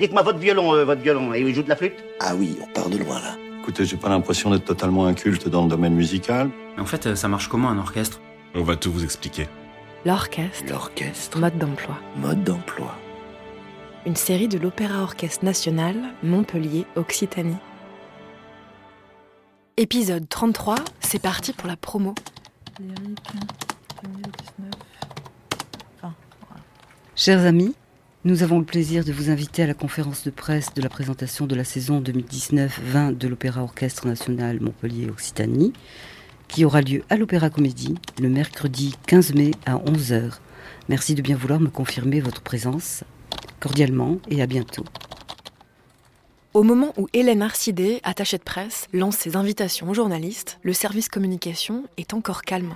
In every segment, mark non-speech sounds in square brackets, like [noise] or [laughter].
Dites-moi votre violon, euh, votre violon, et il joue de la flûte? Ah oui, on part de loin là. Écoutez, j'ai pas l'impression d'être totalement inculte dans le domaine musical. En fait, euh, ça marche comment un orchestre? On va tout vous expliquer. L'orchestre, L'orchestre, mode d'emploi. mode d'emploi. Une série de l'Opéra Orchestre National, Montpellier, Occitanie. Épisode 33, c'est parti pour la promo. Chers amis, nous avons le plaisir de vous inviter à la conférence de presse de la présentation de la saison 2019-20 de l'Opéra Orchestre National Montpellier-Occitanie, qui aura lieu à l'Opéra Comédie le mercredi 15 mai à 11h. Merci de bien vouloir me confirmer votre présence. Cordialement et à bientôt. Au moment où Hélène Arcidé, attachée de presse, lance ses invitations aux journalistes, le service communication est encore calme.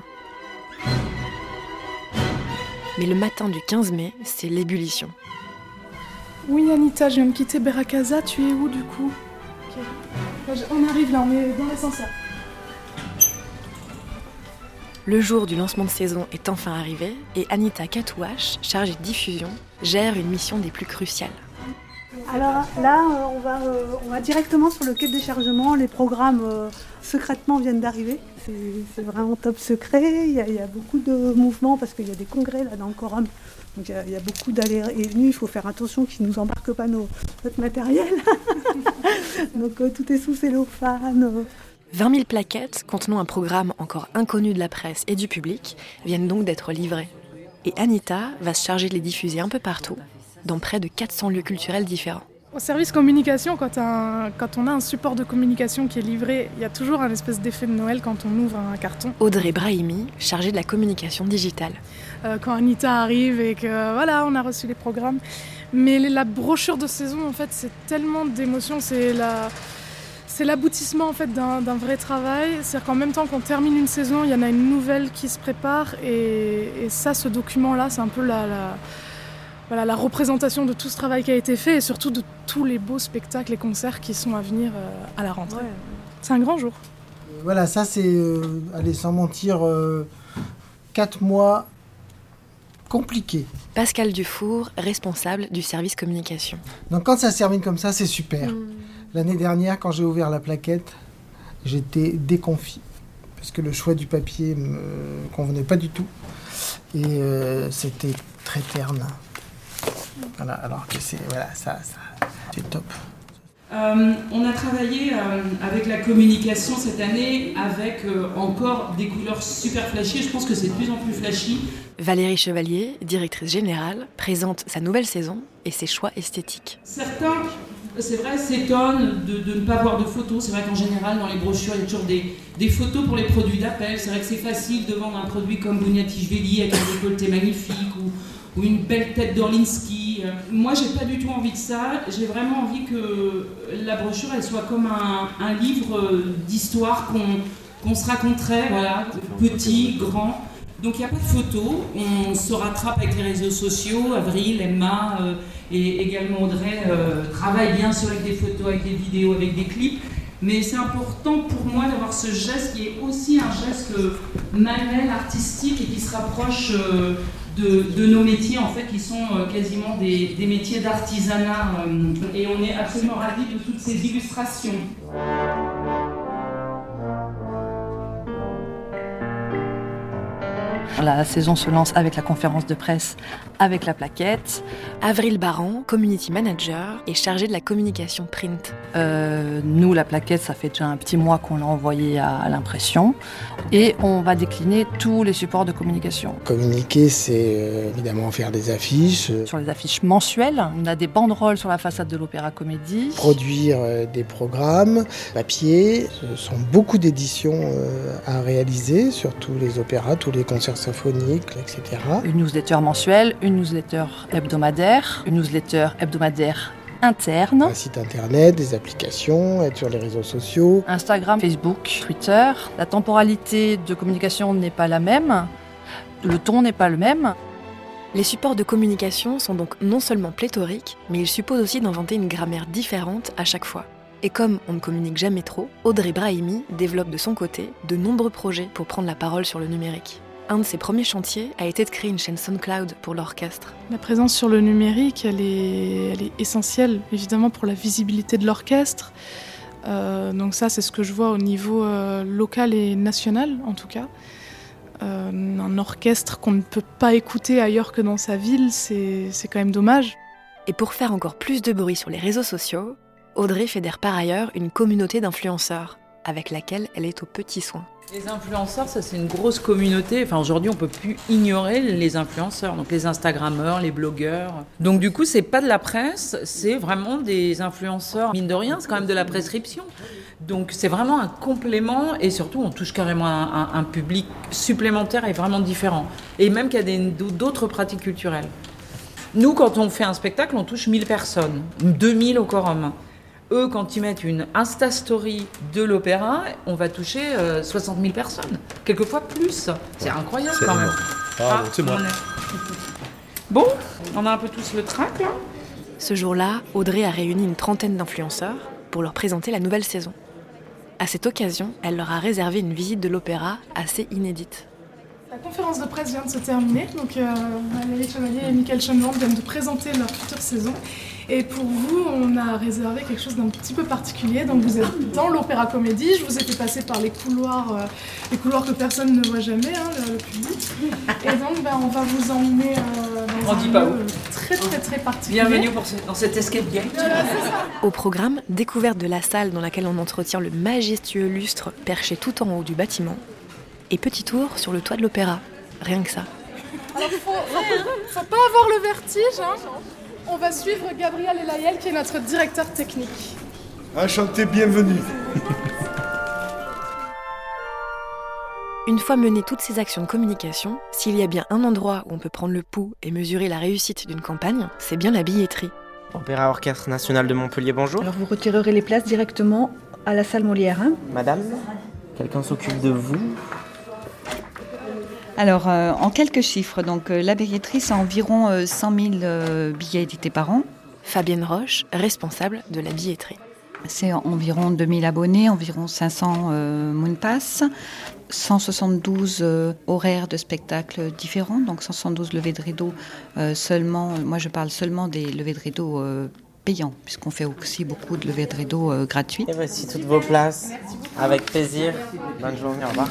Mais le matin du 15 mai, c'est l'ébullition. Oui, Anita, je viens de quitter Berakaza. Tu es où du coup On arrive là, on est dans l'ascenseur. Le jour du lancement de saison est enfin arrivé et Anita Katouache, chargée de diffusion, gère une mission des plus cruciales. Alors là, euh, on va, euh, on va directement sur le quai de déchargement. Les programmes euh, secrètement viennent d'arriver. C'est vraiment top secret. Il y, a, beaucoup de mouvements parce qu'il y a des congrès là dans le Corum. Donc il y a, beaucoup d'allers et venues. Il faut faire attention qu'ils ne nous embarquent pas notre matériel. [laughs] Donc tout est sous cellophane. euh. 20 000 plaquettes contenant un programme encore inconnu de la presse et du public viennent donc d'être livrées. Et Anita va se charger de les diffuser un peu partout, dans près de 400 lieux culturels différents. Au service communication, quand, un- quand on a un support de communication qui est livré, il y a toujours un espèce d'effet de Noël quand on ouvre un carton. Audrey Brahimi, chargée de la communication digitale. Euh, quand Anita arrive et que voilà, on a reçu les programmes. Mais la brochure de saison, en fait, c'est tellement d'émotions. C'est la, c'est l'aboutissement en fait d'un d'un vrai travail. C'est-à-dire qu'en même temps qu'on termine une saison, il y en a une nouvelle qui se prépare. Et, et ça, ce document-là, c'est un peu la, la- voilà, la représentation de tout ce travail qui a été fait et surtout de tous les beaux spectacles et concerts qui sont à venir euh, à la rentrée. C'est un grand jour. Voilà, ça c'est, euh, allez, sans mentir, euh, quatre mois compliqués. Pascal Dufour, responsable du service communication. Donc quand ça se termine comme ça, c'est super. L'année dernière, quand j'ai ouvert la plaquette, j'étais déconfit. Parce que le choix du papier me convenait pas du tout. Et euh, c'était très terne. Voilà, alors que c'est, voilà, ça, ça c'est top. Euh, on a travaillé euh, avec la communication cette année avec euh, encore des couleurs super flashy. Je pense que c'est de plus en plus flashy. Valérie Chevalier, directrice générale, présente sa nouvelle saison et ses choix esthétiques. Certains, c'est vrai, s'étonnent de, de ne pas voir de photos. C'est vrai qu'en général, dans les brochures, il y a toujours des, des photos pour les produits d'appel. C'est vrai que c'est facile de vendre un produit comme Bugnatichvili avec un décolleté magnifique ou, ou une belle tête d'Orlinski. Euh, Moi, j'ai pas du tout envie de ça. J'ai vraiment envie que la brochure, elle soit comme un, livre euh, d'histoire qu'on se raconterait, voilà, petit, grand. Donc il n'y a pas de photos, on se rattrape avec les réseaux sociaux, Avril, Emma euh, et également Audrey travaillent bien sûr avec des photos, avec des vidéos, avec des clips. Mais c'est important pour moi d'avoir ce geste qui est aussi un geste manuel, artistique et qui se rapproche de, nos métiers en fait qui sont euh, quasiment des, des métiers d'artisanat. euh, et on est absolument ravis de toutes ces illustrations. La saison se lance avec la conférence de presse, avec la plaquette. Avril Baran, community manager et chargée de la communication print. Euh, nous, la plaquette, ça fait déjà un petit mois qu'on l'a envoyée à, à l'impression. Et on va décliner tous les supports de communication. Communiquer, c'est euh, évidemment faire des affiches, euh, Sur les affiches mensuelles, on a des banderoles sur la façade de l'Opéra Comédie. produire euh, des programmes, papier. Ce sont beaucoup d'éditions à réaliser sur tous les opéras, tous les concerts symphoniques, etc. Une newsletter mensuelle, une newsletter hebdomadaire, une newsletter hebdomadaire interne. Un site internet, des applications, être sur les réseaux sociaux. Instagram, Facebook, Twitter. La temporalité de communication n'est pas la même. Le ton n'est pas le même. Les supports de communication sont donc non seulement pléthoriques, mais ils supposent aussi d'inventer une grammaire différente à chaque fois. Et comme on ne communique jamais trop, Audrey Brahimi développe de son côté de nombreux projets pour prendre la parole sur le numérique. Un de ses premiers chantiers a été de créer une chaîne SoundCloud pour l'orchestre. La présence sur le numérique, elle est, elle est essentielle, évidemment, pour la visibilité de l'orchestre. Euh, donc ça, c'est ce que je vois au niveau euh, local et national, en tout cas. Euh, un orchestre qu'on ne peut pas écouter ailleurs que dans sa ville, c'est c'est quand même dommage. Et pour faire encore plus de bruit sur les réseaux sociaux, Audrey fédère par ailleurs une communauté d'influenceurs, avec laquelle elle est aux petits soins. Les influenceurs, ça c'est une grosse communauté. Enfin, aujourd'hui, on peut plus ignorer les influenceurs, donc les Instagrammeurs, les blogueurs. Donc du coup, c'est pas de la presse, c'est vraiment des influenceurs. Mine de rien, c'est quand même de la prescription. Donc c'est vraiment un complément et surtout on touche carrément un, public supplémentaire et vraiment différent. Et même qu'il y a d'autres pratiques culturelles. Nous, quand on fait un spectacle, on touche 1000 personnes, 2000 au quorum. Eux, quand ils mettent une Insta Story de l'opéra, on va toucher euh, 60 000 personnes, quelquefois plus. C'est incroyable C'est quand même. Ah, bon, on est- [laughs] Bon, on a un peu tous le trac là. Ce jour-là, Audrey a réuni une trentaine d'influenceurs pour leur présenter la nouvelle saison. À cette occasion, elle leur a réservé une visite de l'opéra assez inédite. La conférence de presse vient de se terminer, donc euh, Valérie Chevalier et Michael Schoenland viennent de présenter leur future saison. Et pour vous, on a réservé quelque chose d'un petit peu particulier. Donc vous êtes dans l'Opéra Comédie, je vous ai fait passer par les couloirs, euh, les couloirs que personne ne voit jamais, hein, le, le public. Et donc ben, on va vous emmener euh, dans On un dit pas lieu où. très très très particulier. Bienvenue pour ce- dans cet escape game. Au programme, découverte de la salle dans laquelle on entretient le majestueux lustre perché tout en haut du bâtiment, et petit tour sur le toit de l'opéra. Rien que ça. Alors faut, faut, faut pas avoir le vertige. hein. On va suivre Gabriel Elayel qui est notre directeur technique. Enchanté, bienvenue. Une fois menées toutes ces actions de communication, s'il y a bien un endroit où on peut prendre le pouls et mesurer la réussite d'une campagne, c'est bien la billetterie. Opéra Orchestre National de Montpellier, bonjour. Alors vous retirerez les places directement à la salle Molière. hein? Madame, quelqu'un s'occupe de vous? Alors euh, en quelques chiffres, donc euh, la billetterie c'est environ euh, 100 000 euh, billets édités par an. Fabienne Roche, responsable de la billetterie. C'est environ 2000 abonnés, environ 500 euh, Moonpass, 172 euh, horaires de spectacles différents, donc 172 levées de rideau euh, seulement. Moi, je parle seulement des levées de rideau euh, payants, puisqu'on fait aussi beaucoup de levées de rideau euh, gratuites. Et voici toutes vos places. Avec plaisir. Bonne journée, au revoir.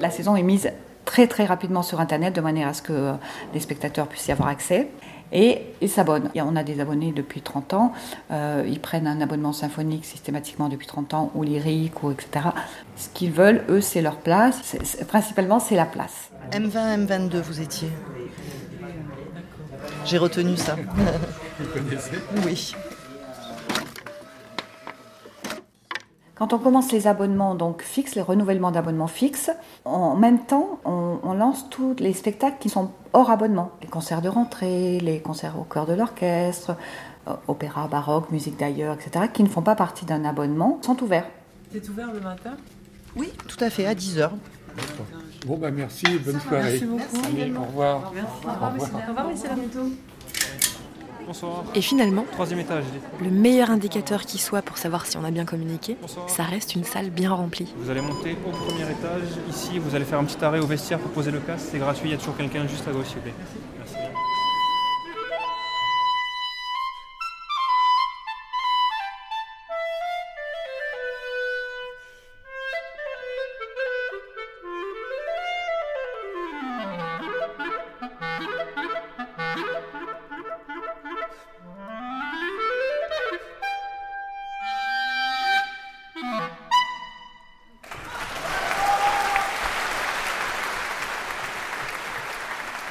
La saison est mise très très rapidement sur Internet de manière à ce que euh, les spectateurs puissent y avoir accès. Et ils s'abonnent. Et On a des abonnés depuis 30 ans. Euh, ils prennent un abonnement symphonique systématiquement depuis 30 ans, ou lyrique, ou etc. Ce qu'ils veulent, eux, c'est leur place. Principalement, c'est la place. M20, M22, vous étiez. J'ai retenu ça. Vous connaissez? Oui. Quand on commence les abonnements donc fixes, les renouvellements d'abonnements fixes, en même temps, on, on lance tous les spectacles qui sont hors abonnement. Les concerts de rentrée, les concerts au cœur de l'orchestre, euh, opéra, baroque, musique d'ailleurs, etc., qui ne font pas partie d'un abonnement, sont ouverts. C'est ouvert le matin? Oui, tout à fait, à 10h. Bon, bah merci, bonne soirée. Merci beaucoup. Allez, au revoir. Au revoir, Messieurs Lameto. Bonsoir. Et finalement, Troisième étage. le meilleur indicateur qui soit pour savoir si on a bien communiqué, ça reste une salle bien remplie. Vous allez monter au premier étage. Ici, vous allez faire un petit arrêt au vestiaire pour poser le casque. C'est gratuit. Il y a toujours quelqu'un juste à gauche, s'il vous plaît.